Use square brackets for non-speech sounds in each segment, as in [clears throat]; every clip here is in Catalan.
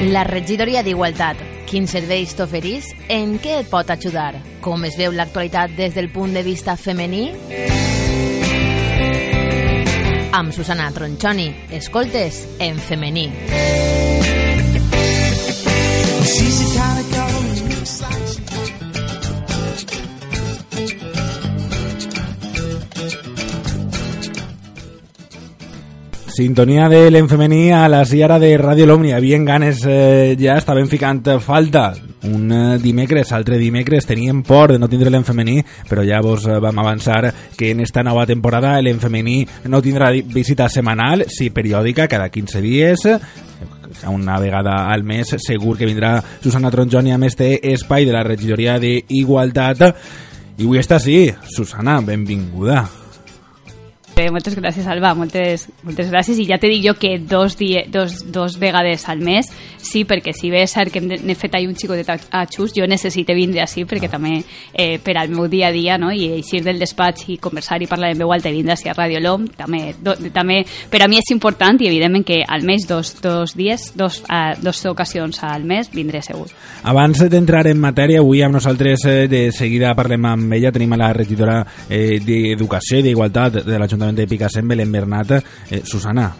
La regidoria d'Igualtat. Quins serveis t'oferís? En què et pot ajudar? Com es veu l'actualitat des del punt de vista femení? Amb Susana Tronchoni. Escoltes en femení. She's the Sintonia de l'enfemení a la Sierra de Ràdio l'Omni. Havien ganes, eh, ja estaven ficant falta. Un eh, dimecres, altre dimecres, teníem por de no tindre l'enfemení, però ja vos eh, vam avançar que en esta nova temporada l'enfemení no tindrà visita setmanal, sí periòdica, cada 15 dies, eh, una vegada al mes segur que vindrà Susana Tronjoni amb este espai de la regidoria d'Igualtat i avui està així, Susana, benvinguda Eh, moltes gràcies, Alba, moltes, moltes gràcies. I ja te dic jo que dos, die, dos, dos vegades al mes, sí, perquè si bé és cert que n'he fet ahir un xicotet a, a xus, jo necessite vindre així perquè també eh, per al meu dia a dia, no?, i eixir del despatx i conversar i parlar en veu alta i vindre així a Ràdio LOM, també, do, també per a mi és important i evidentment que al mes dos, dos dies, dos, uh, dos ocasions al mes vindré segur. Abans d'entrar en matèria, avui amb nosaltres eh, de seguida parlem amb ella, tenim a la regidora eh, d'Educació i d'Igualtat de l'Ajuntament de Picassent, Belén Bernat. Eh, Susana,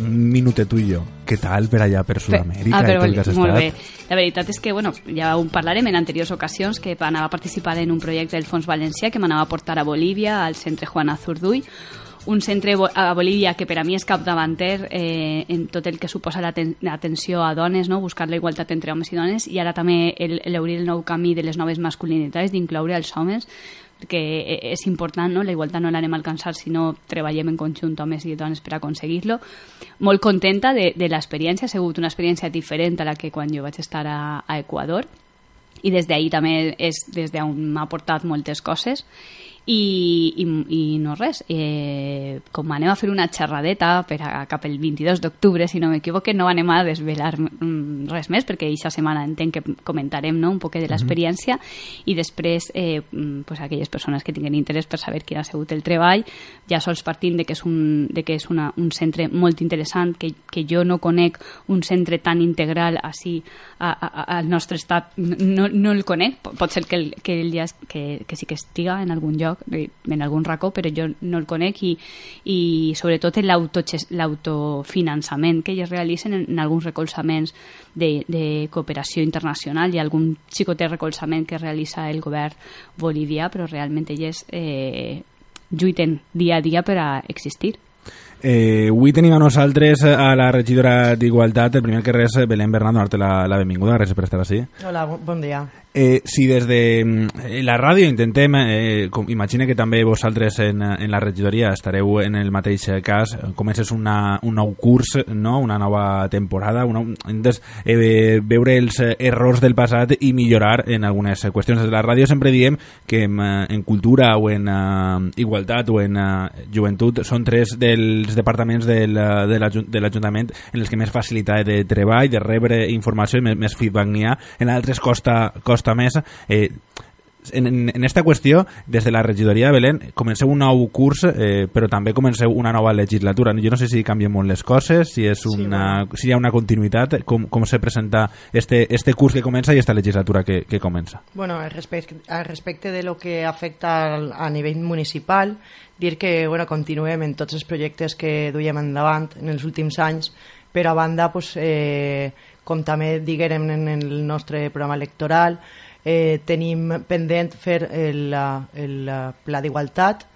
un minutet tu i jo. Què tal per allà, per Sud-amèrica? Ah, i però tot el que molt estat? bé. La veritat és que, bueno, ja ho parlarem en anteriors ocasions, que anava a participar en un projecte del Fons Valencià que m'anava a portar a Bolívia, al centre Juana Zurduy, un centre a Bolívia que per a mi és capdavanter eh, en tot el que suposa l'aten- l'atenció a dones, no? buscar la igualtat entre homes i dones, i ara també el- l'obrir el nou camí de les noves masculinitats, d'incloure els homes, perquè eh, és important, no? la igualtat no l'anem a alcançar si no treballem en conjunt homes i dones per aconseguir-lo. Molt contenta de, de l'experiència, ha sigut una experiència diferent a la que quan jo vaig estar a, a Equador i des d'ahir també és des d'on m'ha portat moltes coses i, i, i no res. Eh, com anem a fer una xerradeta per a, cap el 22 d'octubre si no m'equivoque no anem a desvelar mm, res més perquè aquesta setmana entenc que comentarem no, un poc de l'experiència. I després eh, mm, pues, aquelles persones que tinguin interès per saber quin ha sigut el treball ja sols partint de que és un, de que és una, un centre molt interessant que, que jo no conec un centre tan integral així a, a, al nostre estat no, no el conec, Pot- ser que, el, que, el es- que, que sí que estiga en algun lloc eh, en algun racó, però jo no el conec i, i sobretot en l'autofinançament que ells realicen en, en alguns recolzaments de, de cooperació internacional i algun xicotet recolzament que realitza el govern bolivià, però realment ells eh, lluiten dia a dia per a existir. Eh, avui tenim a nosaltres a la regidora d'Igualtat, el primer que res, Belén Bernat, donar-te la, la benvinguda, gràcies per estar així. Hola, bo- bon dia. Eh, si des de mm, la ràdio intentem, eh, com, imagine que també vosaltres en, en la regidoria estareu en el mateix cas, eh, comences una, un nou curs, no? una nova temporada, una, intentes eh, veure els eh, errors del passat i millorar en algunes eh, qüestions. Des de la ràdio sempre diem que en, eh, en cultura o en eh, igualtat o en eh, joventut són tres dels departaments del, eh, de l'Ajuntament en els que més facilitat de treball, de rebre informació i més, més feedback n'hi ha. En altres costa, costa més. Eh, en, en, en esta qüestió, des de la regidoria de Belén, comenceu un nou curs, eh, però també comenceu una nova legislatura. Jo no sé si canvien molt les coses, si, és una, si hi ha una continuïtat, com, com se presenta este, este curs que comença i esta legislatura que, que comença. Bueno, al respecte, al respecte de lo que afecta a nivell municipal, dir que bueno, continuem en tots els projectes que duiem endavant en els últims anys, però a banda, pues, eh, com també diguérem en el nostre programa electoral, eh, tenim pendent fer el, el pla d'igualtat,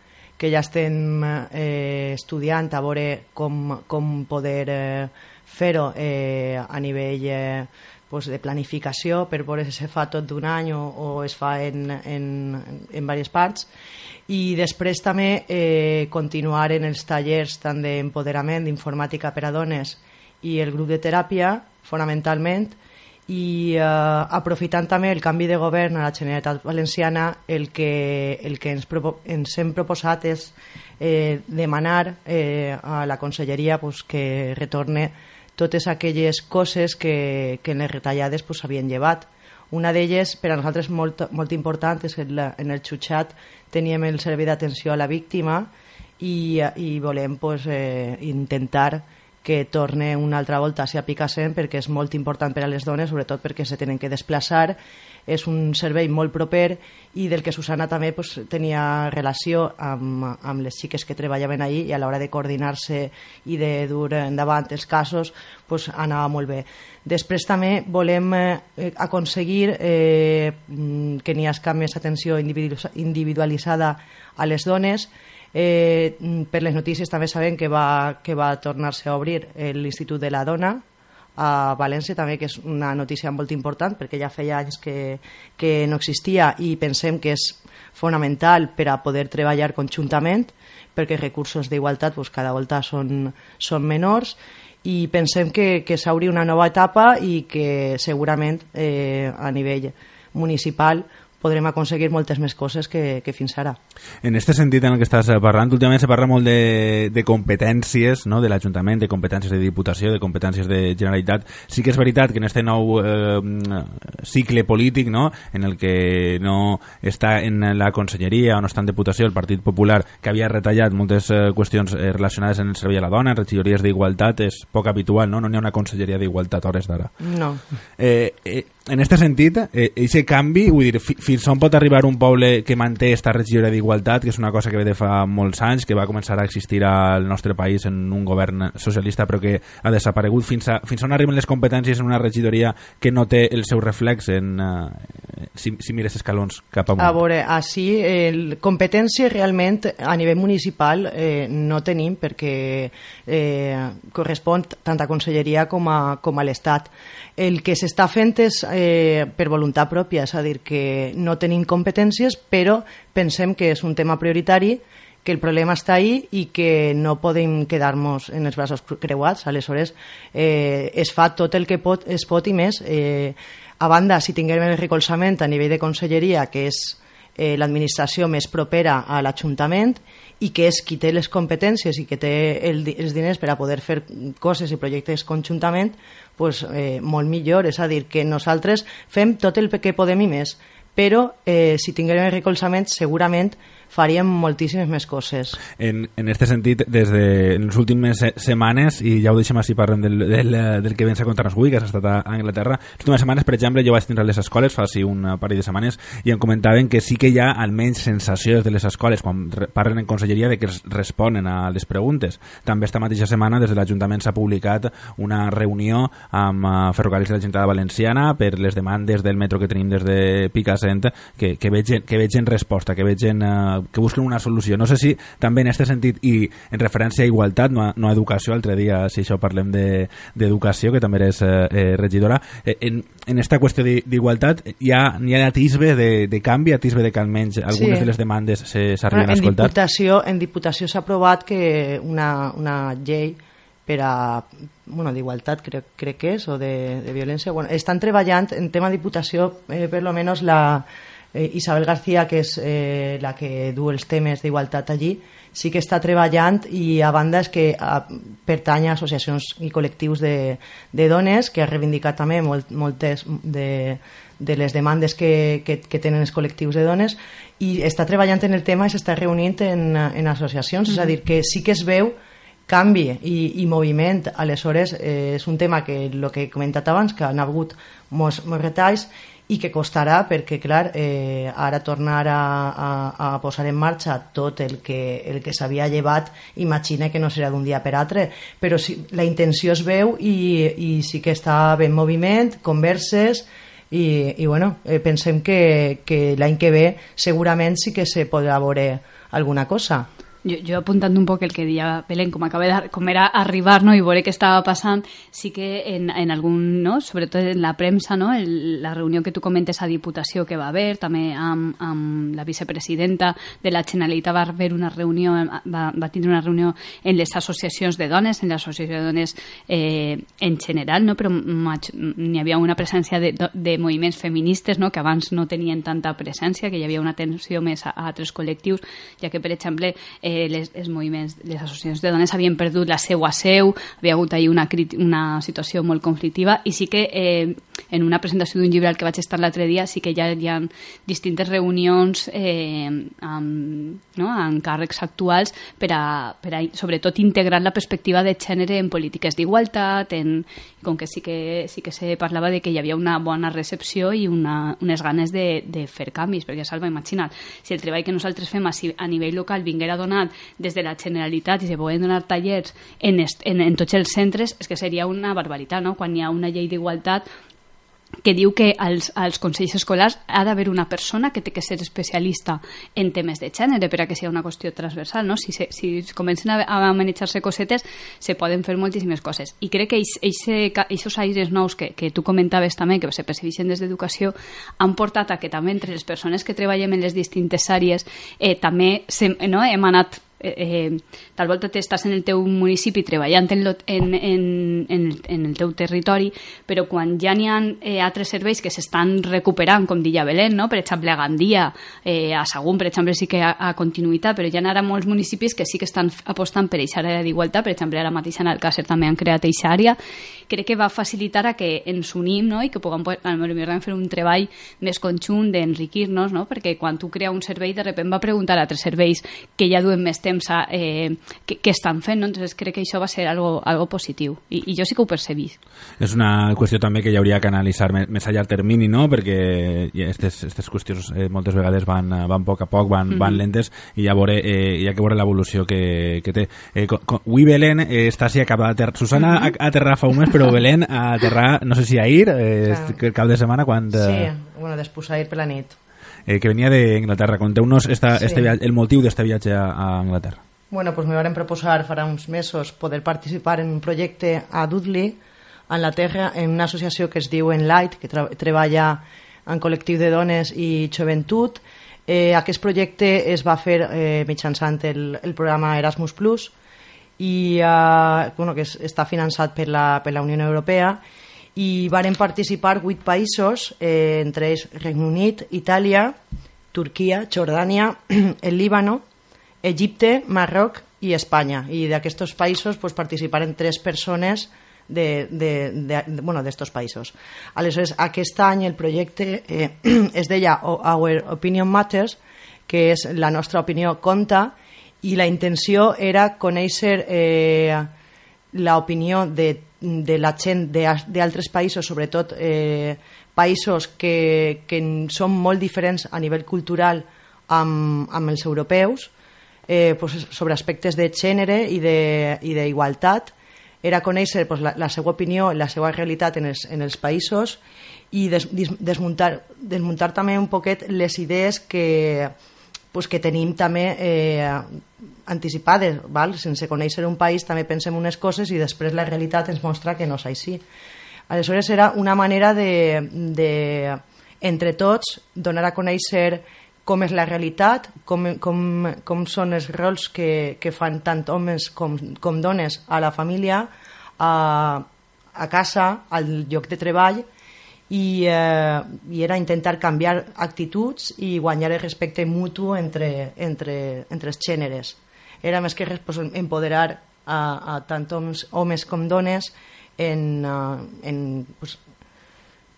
que ja estem eh, estudiant a veure com, com poder eh, fer-ho eh, a nivell eh, pues, de planificació per veure si se fa tot d'un any o, o es fa en, en, en diverses parts. I després també eh, continuar en els tallers tant d'empoderament, d'informàtica per a dones i el grup de teràpia fonamentalment i eh, aprofitant també el canvi de govern a la Generalitat Valenciana el que, el que ens, propo, ens hem proposat és eh, demanar eh, a la conselleria pues, que retorne totes aquelles coses que, que en les retallades pues, havien llevat. Una d'elles, per a nosaltres molt, molt important, és el, en el xutxat teníem el servei d'atenció a la víctima i, i volem pues, eh, intentar que torne una altra volta a ser a Picassent perquè és molt important per a les dones, sobretot perquè se tenen que desplaçar és un servei molt proper i del que Susana també pues, tenia relació amb, amb les xiques que treballaven allí i a l'hora de coordinar-se i de dur endavant els casos pues, anava molt bé. Després també volem eh, aconseguir eh, que n'hi hagi més atenció individualitzada a les dones, Eh, per les notícies també sabem que va, que va tornar-se a obrir l'Institut de la Dona a València també, que és una notícia molt important perquè ja feia anys que, que no existia i pensem que és fonamental per a poder treballar conjuntament perquè els recursos d'igualtat doncs, cada volta són, són menors i pensem que, que s'hauria una nova etapa i que segurament eh, a nivell municipal podrem aconseguir moltes més coses que, que fins ara. En aquest sentit en el que estàs parlant, últimament se parla molt de, de competències no? de l'Ajuntament, de competències de Diputació, de competències de Generalitat. Sí que és veritat que en aquest nou eh, cicle polític no? en el que no està en la Conselleria o no està en Diputació el Partit Popular, que havia retallat moltes eh, qüestions eh, relacionades en el servei a la dona, en regidories d'igualtat, és poc habitual, no? No n'hi ha una Conselleria d'Igualtat hores d'ara. No. Eh, eh, en aquest sentit, eh, aquest canvi, vull dir, fins on pot arribar un poble que manté aquesta regió d'igualtat, que és una cosa que ve de fa molts anys, que va començar a existir al nostre país en un govern socialista però que ha desaparegut, fins, a, fins on arriben les competències en una regidoria que no té el seu reflex en, eh, si, si mires escalons cap amunt? A veure, així, el, competència realment a nivell municipal eh, no tenim perquè eh, correspon tant a Conselleria com a, com a l'Estat. El que s'està fent és eh, per voluntat pròpia, és a dir, que no tenim competències, però pensem que és un tema prioritari que el problema està ahí i que no podem quedar-nos en els braços creuats. Aleshores, eh, es fa tot el que pot, es pot i més. Eh, a banda, si tinguem el recolzament a nivell de conselleria, que és eh, l'administració més propera a l'Ajuntament, i que és qui té les competències i que té el, els diners per a poder fer coses i projectes conjuntament, pues, eh, molt millor. És a dir, que nosaltres fem tot el que podem i més, però eh, si tinguem el recolzament segurament faríem moltíssimes més coses. En, en este sentit, des de les últimes setmanes, i ja ho deixem així, parlem del, del, del que vens a contar-nos avui, que has estat a Anglaterra, les últimes setmanes, per exemple, jo vaig tindre les escoles fa un parell de setmanes i em comentaven que sí que hi ha almenys sensacions de les escoles quan parlen en conselleria de que responen a les preguntes. També esta mateixa setmana des de l'Ajuntament s'ha publicat una reunió amb uh, Ferrocarrils de la Generalitat Valenciana per les demandes del metro que tenim des de Picassent que, que, vegen, que vegen resposta, que vegen uh, que busquen una solució. No sé si també en aquest sentit i en referència a igualtat, no a, no a educació, altre dia si això parlem d'educació, de, que també eres eh, eh, regidora, eh, en, en esta qüestió d'igualtat hi ha, hi ha atisbe de, de canvi, atisbe de que almenys algunes sí. de les demandes s'arriben a escoltar? En Diputació, en Diputació s'ha aprovat que una, una llei per a bueno, d'igualtat crec, crec que és o de, de violència bueno, estan treballant en tema de diputació eh, per lo menos la, eh, Isabel García, que és eh, la que du els temes d'igualtat allí, sí que està treballant i a banda és que a, pertany a associacions i col·lectius de, de dones que ha reivindicat també molt, moltes de, de les demandes que, que, que tenen els col·lectius de dones i està treballant en el tema i s'està reunint en, en associacions, mm -hmm. és a dir, que sí que es veu canvi i, i moviment. Aleshores, eh, és un tema que el que he comentat abans, que han hagut molts, molts retalls i que costarà perquè, clar, eh, ara tornar a, a, a posar en marxa tot el que, el que s'havia llevat, imagina que no serà d'un dia per altre, però si, la intenció es veu i, i sí que està ben moviment, converses, i, i bueno, eh, pensem que, que l'any que ve segurament sí que se podrà veure alguna cosa. Jo, jo apuntant un poc el que deia Belén, com, acaba de, com era arribar no, i veure què estava passant, sí que en, en algun, no, sobretot en la premsa, no, el, la reunió que tu comentes a Diputació que va haver, també amb, amb la vicepresidenta de la Generalitat va haver una reunió, va, va tindre una reunió en les associacions de dones, en l'associació de dones eh, en general, no, però n'hi havia una presència de, de moviments feministes no, que abans no tenien tanta presència, que hi havia una atenció més a, a altres col·lectius, ja que, per exemple, eh, eh, les, els moviments, les associacions de dones havien perdut la seua seu, havia hagut ahir una, una situació molt conflictiva i sí que eh, en una presentació d'un llibre al que vaig estar l'altre dia sí que ja hi ha distintes reunions eh, amb, no, amb càrrecs actuals per a, per a sobretot integrar la perspectiva de gènere en polítiques d'igualtat, en, com que sí que, sí que se parlava de que hi havia una bona recepció i una, unes ganes de, de fer canvis, perquè Salva, imagina't, si el treball que nosaltres fem a, a nivell local vinguera donat des de la Generalitat i se poden donar tallers en, en, en tots els centres, és que seria una barbaritat, no? Quan hi ha una llei d'igualtat que diu que als, als consells escolars ha d'haver una persona que té que ser especialista en temes de gènere per a que sigui una qüestió transversal, no? Si, se, si comencen a, a manejar-se cosetes, se poden fer moltíssimes coses. I crec que aquests aires nous que, que tu comentaves també, que se percebeixen des d'educació, han portat a que també entre les persones que treballem en les distintes àrees eh, també se, no, hem anat eh, eh, tal volta t'estàs en el teu municipi treballant en, lo, en, en, en, en el teu territori, però quan ja n'hi ha eh, altres serveis que s'estan recuperant, com deia Belén, no? per exemple a Gandia, eh, a Sagún, per exemple, sí que ha, ha continuïtat, però hi ha ara molts municipis que sí que estan apostant per aquesta àrea d'igualtat, per exemple, ara mateix en Alcàcer també han creat aquesta àrea, crec que va facilitar a que ens unim no? i que puguem millor fer un treball més conjunt d'enriquir-nos, no? perquè quan tu crea un servei de repent va preguntar a altres serveis que ja duen més temps a, eh, què, què estan fent, no? entonces crec que això va ser algo, algo positiu i, i jo sí que ho percebís. És una qüestió també que hi hauria que analitzar més, més a llarg termini, no? perquè aquestes qüestions eh, moltes vegades van, van a poc a poc, van, mm -hmm. van lentes i ja veure, eh, ha que veure l'evolució que, que té. Eh, con, con, avui Belén eh, està així acaba d'aterrar. Susana mm -hmm. a aterrar fa un mes, però Belén a aterrar, no sé si ahir, eh, el cap de setmana, quan... Sí, Eh, bueno, després ahir per la nit. Eh, que venia d'Inglaterra. Conteu-nos Sí. este viatge, el motiu d'este viatge a, a Anglaterra. Bueno, pues me van proposar farà uns mesos poder participar en un projecte a Dudley, a Anglaterra, en una associació que es diu Enlight, que treballa en col·lectiu de dones i joventut. Eh, aquest projecte es va fer eh, mitjançant el, el programa Erasmus+, i eh, bueno, que es, està finançat per la, per la Unió Europea i varen participar vuit països, eh, entre ells Regne Unit, Itàlia, Turquia, Jordània, [clears throat] el Líbano, Egipte, Marroc i Espanya. I d'aquests països pues, participaren tres persones de, de, de, de, bueno, d'estos països. Aleshores, aquest any el projecte eh, [clears throat] es deia Our Opinion Matters, que és la nostra opinió compta, i la intenció era conèixer eh, l'opinió de, de la gent d'altres països, sobretot eh, països que, que són molt diferents a nivell cultural amb, amb els europeus, eh, pues, sobre aspectes de gènere i d'igualtat, era conèixer pues, la, la seva opinió, la seva realitat en els, en els països i des, dis, desmuntar, desmuntar també un poquet les idees que, pues, que tenim també eh, anticipades, val? sense conèixer un país també pensem unes coses i després la realitat ens mostra que no és així. Aleshores era una manera de, de entre tots, donar a conèixer com és la realitat, com, com, com són els rols que, que fan tant homes com, com dones a la família, a, a casa, al lloc de treball, i, eh, i era intentar canviar actituds i guanyar el respecte mutu entre, entre, entre els gèneres. Era més que pues, empoderar a, a tant homes, homes com dones en, uh, en, pues,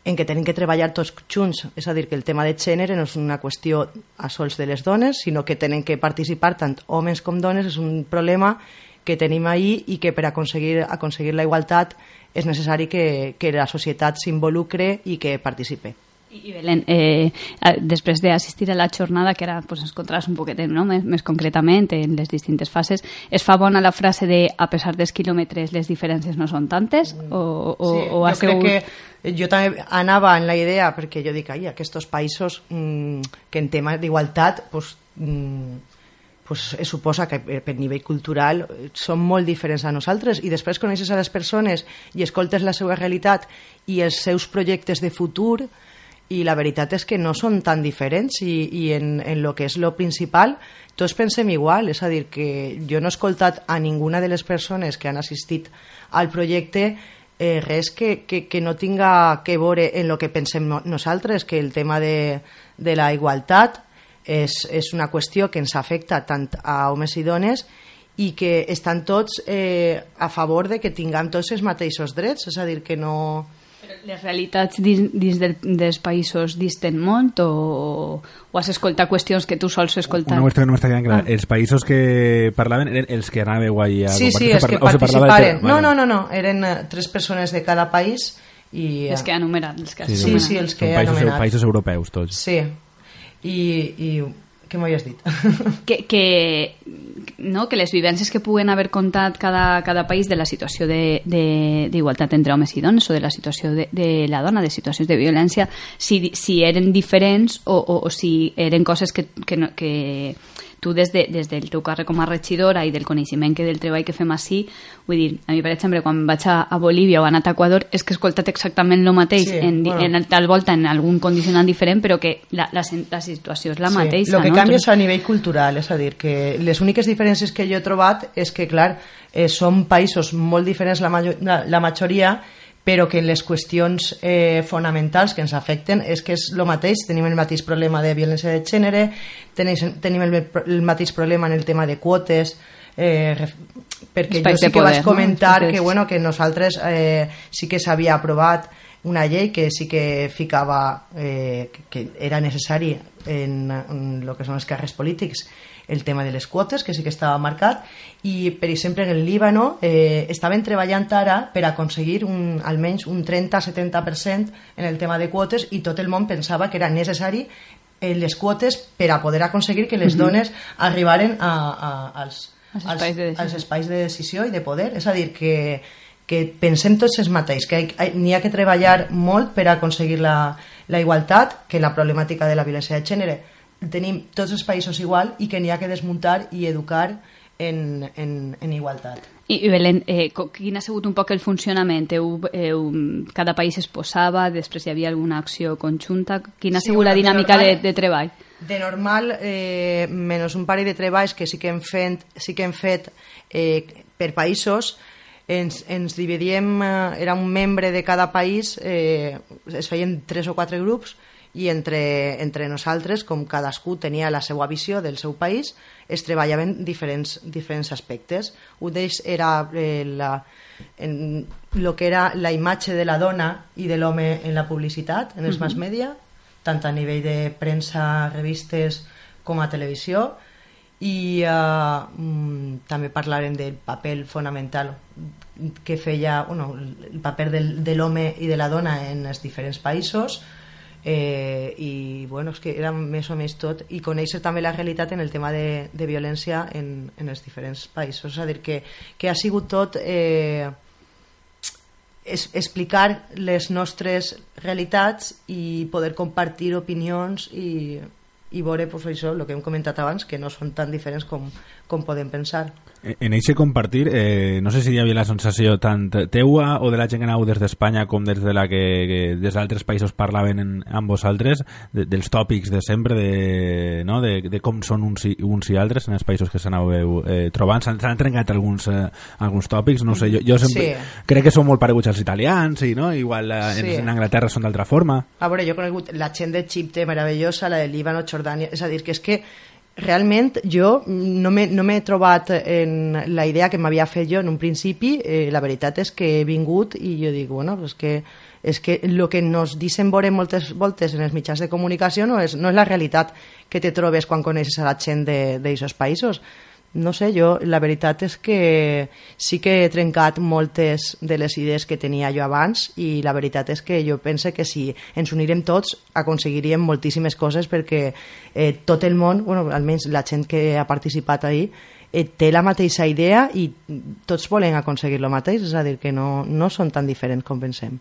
en què tenen que treballar tots junts, és a dir, que el tema de gènere no és una qüestió a sols de les dones, sinó que tenen que participar tant homes com dones, és un problema que tenim ahir i que per aconseguir, aconseguir la igualtat és necessari que, que la societat s'involucre i que participe. I Belén, eh, després d'assistir a la jornada, que ara pues, ens contaràs un poquet no? més, més concretament en les distintes fases, es fa bona la frase de a pesar dels quilòmetres les diferències no són tantes? O, o, sí, o jo crec que jo també anava en la idea perquè jo dic, ai, aquests països mmm, que en tema d'igualtat pues, mmm, pues, es suposa que per, nivell cultural eh, són molt diferents a nosaltres. I després coneixes a les persones i escoltes la seva realitat i els seus projectes de futur i la veritat és que no són tan diferents. I, i en, en lo que és lo principal tots pensem igual, és a dir, que jo no he escoltat a ninguna de les persones que han assistit al projecte eh, res que, que, que no tinga que veure en lo que pensem no, nosaltres, que el tema de, de la igualtat és, és una qüestió que ens afecta tant a homes i dones i que estan tots eh, a favor de que tinguem tots els mateixos drets, és a dir, que no... Les realitats dins, dins del, dels països disten molt o, o has escoltat qüestions que tu sols escoltar? Una qüestió que no m'està quedant clara. Els països que parlaven eren els que anàveu allà a Sí, sí, els o que de- participaren. No, no, no, no, eren eh, tres persones de cada país i... Els que han enumerat. Els que has Sí, anomenat. sí, els Són que he països, països europeus, tots. Sí, i, i què m'havies dit? [laughs] que, que, no, que les vivències que puguen haver contat cada, cada país de la situació d'igualtat entre homes i dones o de la situació de, de la dona, de situacions de violència, si, si eren diferents o, o, o si eren coses que, que, no, que tu des, de, des del teu càrrec com a regidora i del coneixement que del treball que fem així, vull dir, a mi per exemple quan vaig a, a Bolívia o he anat a Equador és que he escoltat exactament el mateix Sí, en, bueno. en tal volta en algun condicionant diferent però que la, la, la situació és la mateixa El que no? canvia és a nivell cultural, és a dir, que les úniques diferències que jo he trobat és que, clar, eh, són països molt diferents la, majo la, la majoria, però que les qüestions eh, fonamentals que ens afecten és que és el mateix, tenim el mateix problema de violència de gènere, tenim, tenim el, el mateix problema en el tema de quotes, eh, perquè Espais jo sí que poder, vaig no? comentar Espais- que, bueno, que nosaltres eh, sí que s'havia aprovat una llei que sí que ficava eh, que era necessari en, en el que són els càrrecs polítics el tema de les quotes, que sí que estava marcat, i, per exemple, en el Líbano eh, estaven treballant ara per aconseguir un, almenys un 30-70% en el tema de quotes i tot el món pensava que era necessari eh, les quotes per a poder aconseguir que les dones arribaren a, a, als, Als espais de decisió. als espais de decisió i de poder. És a dir, que, que pensem tots els mateix, que hi- n'hi ha que treballar molt per aconseguir la, la igualtat, que la problemàtica de la violència de gènere tenim tots els països igual i que n'hi ha que desmuntar i educar en, en, en igualtat. I, i Belén, eh, quin ha sigut un poc el funcionament? Eu, eu, cada país es posava, després hi havia alguna acció conjunta? Quina ha Sí, sigut la de dinàmica de, normal- de treball? De normal, eh, menys un parell de treballs que sí que hem fet, sí que hem fet eh, per països, ens, ens dividíem, eh, era un membre de cada país, eh, es feien tres o quatre grups, i entre, entre nosaltres, com cadascú tenia la seva visió del seu país, es treballaven diferents, diferents aspectes. Un d'ells era eh, la, en lo que era la imatge de la dona i de l'home en la publicitat, en els mass media, tant a nivell de premsa, revistes com a televisió. I eh, mm, també parlarem del paper fonamental que feia bueno, el paper del, de l'home i de la dona en els diferents països eh, i bueno, és que era més o menys tot i conèixer també la realitat en el tema de, de violència en, en els diferents països. És a dir, que, que ha sigut tot eh, es, explicar les nostres realitats i poder compartir opinions i, i veure pues, això, el que hem comentat abans, que no són tan diferents com, com podem pensar. En eixe compartir, eh, no sé si hi havia la sensació tant teua o de la gent que anau des d'Espanya com des de la que, que des d'altres països parlaven en, amb vosaltres, de, dels tòpics de sempre, de, no? de, de com són uns i, uns i altres en els països que s'anàveu eh, trobant. S'han trencat alguns, eh, alguns tòpics, no sé, jo, jo sempre Sí. crec que són molt pareguts als italians, i no? igual eh, en, Sí. en Anglaterra són d'altra forma. A veure, jo he conegut la gent de Xipte meravellosa, la de Líbano, Jordània... És a dir, que és que realment jo no m'he trobat en la idea que m'havia fet jo en un principi. Eh, la veritat és que he vingut i jo dic, bueno, és que és que el que nos dicen veure moltes voltes en els mitjans de comunicació no és, no és la realitat que te trobes quan coneixes a la gent d'aquests països. No sé, jo la veritat és que sí que he trencat moltes de les idees que tenia jo abans i la veritat és que jo penso que si ens unirem tots aconseguiríem moltíssimes coses perquè eh, tot el món, bueno, almenys la gent que ha participat ahir, eh, té la mateixa idea i tots volen aconseguir el mateix, és a dir, que no, no són tan diferents com pensem.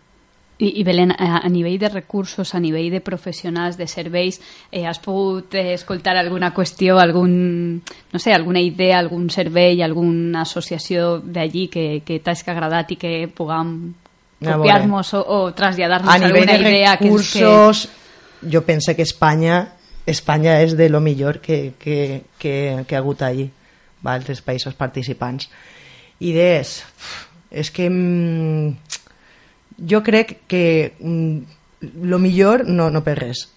I, i Belén, a, a nivell de recursos, a nivell de professionals, de serveis, eh, has pogut eh, escoltar alguna qüestió, algun, no sé, alguna idea, algun servei, alguna associació d'allí que, que t'hagi agradat i que puguem A veure. copiar-nos o, o traslladar-nos a nivell alguna de idea que, és recursos jo penso que Espanya Espanya és de lo millor que, que, que, que ha hagut allí va, dels països participants idees és que mm, jo crec que mm, lo millor no, no per res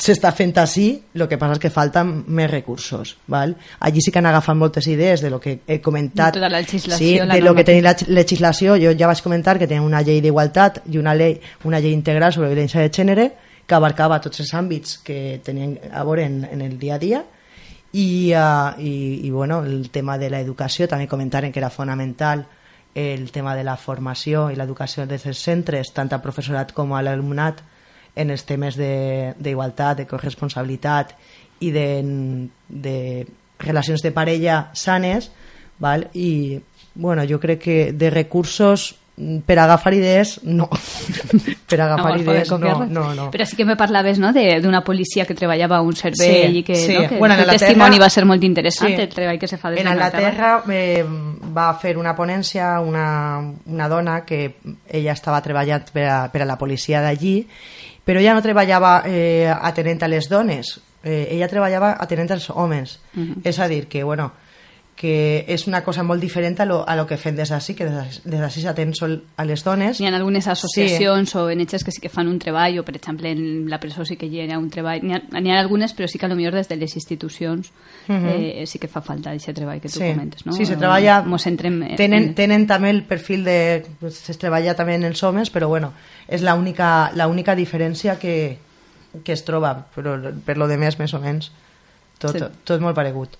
s'està fent així, el que passa és que falten més recursos. Val? Allí sí que han agafat moltes idees de lo que he comentat. De tota la legislació, sí, de lo que tenia la legislació. Jo ja vaig comentar que tenia una llei d'igualtat i una llei, una llei integral sobre violència de gènere que abarcava tots els àmbits que tenien a veure en, en el dia a dia i, uh, i, i bueno, el tema de l'educació també comentaren que era fonamental el tema de la formació i l'educació des dels centres, tant al professorat com a l'alumnat en els temes d'igualtat, de, de corresponsabilitat i de, de relacions de parella sanes val? i bueno, jo crec que de recursos per agafar idees no [laughs] per agafar vols idees no, no, no. Però sí que me parlaves no, de- d'una policia que treballava a un servei Sí, i que, sí. no, que Bueno, en el testimoni va ser molt interessant, Sí. el treball que se fa des En d'Anglaterra. Anglaterra eh, va fer una ponència una, una dona que ella estava treballant per a, per a la policia d'allí, però ella no treballava eh, atenent a les dones, eh, ella treballava atenent als homes. És a dir, que, bueno, que és una cosa molt diferent a lo, a lo que fem des d'ací, que des d'ací s'atén sol a les dones. Hi ha algunes associacions o ONGs que sí que fan un treball, o per exemple en la presó sí que hi ha un treball. N'hi ha, ha algunes, però sí que potser des de les institucions eh, sí que fa falta aquest treball que tu comentes. No? Sí, se treballa... Mos centrem en- tenen, en- tenen també el perfil de... Pues, se treballa també en els homes, però bueno, és l'única diferència que, que es troba, però per lo de més, més o menys, tot, Sí. tot, tot molt paregut.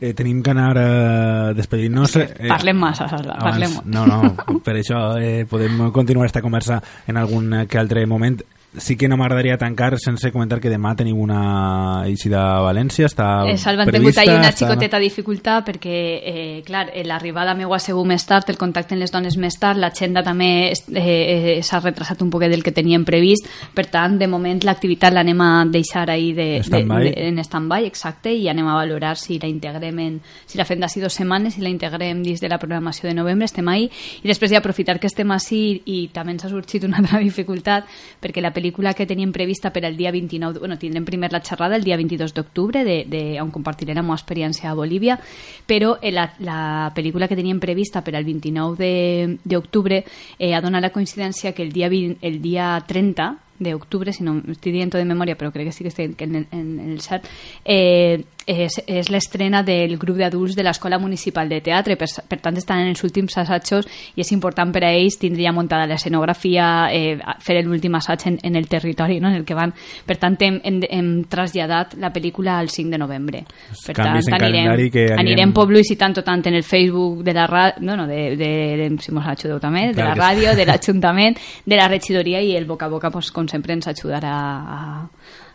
Eh, tenim que anar eh, despedint-nos. Eh, Parlem massa, Salva, abans- parlem molt. No, no, per això eh, podem continuar esta conversa en algun eh, que altre moment. Sí que no m'agradaria tancar sense comentar que demà tenim una eixida a València, està Eh, Salva, han tingut una xicoteta dificultat perquè, eh, clar, eh, l'arribada meva ha sigut més tard, el contacte amb les dones més tard, l'agenda també eh, eh, s'ha retrasat un poquet del que teníem previst, per tant, de moment l'activitat l'anem a deixar ahí de, de, Stand-by. de, en stand-by, exacte, i anem a valorar si la integrem en, si la fem d'ací dues setmanes, si la integrem dins de la programació de novembre, estem ahí, i després d'aprofitar que estem així i també ens ha sorgit una altra [laughs] dificultat perquè la pel·lícula que teníem prevista per al dia 29, bueno, tindrem primer la xerrada el dia 22 d'octubre, de, de, on compartirem la meva experiència a Bolívia, però eh, la, la pel·lícula que teníem prevista per al 29 de- d'octubre eh, ha la coincidència que el 20, el dia 30 d'octubre, si no estic dient de memòria, però crec que sí que estic en, el- en, el cert, eh, és, és l'estrena del grup d'adults de l'Escola Municipal de Teatre, per, per tant estan en els últims assajos i és important per a ells tindria muntada l'escenografia, eh, fer l'últim assaig en, en el territori no? en el que van. Per tant, hem, hem, hem traslladat la pel·lícula al 5 de novembre. Per tant, en calendari que anirem- anirem publicitant tant en el Facebook de la ràdio, no, no, de, de, de, si mos ajudeu també, de la ràdio, de [laughs] l'Ajuntament, de la regidoria i el boca a boca, pues, com sempre, ens ajudarà a,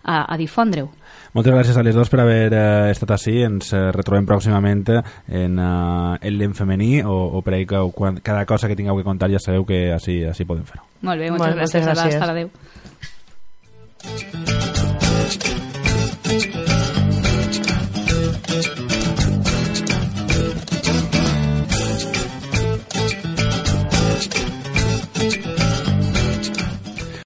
a, a difondre-ho. Moltes gràcies a les dos per haver eh, estat així. Ens eh, retrobem pròximament en eh, el Lent femení o, o per ahí que quan, cada cosa que tingueu que contar ja sabeu que així, així podem fer-ho. Molt bé, moltes Molt- gràcies. moltes Alba. gràcies. Hasta adéu.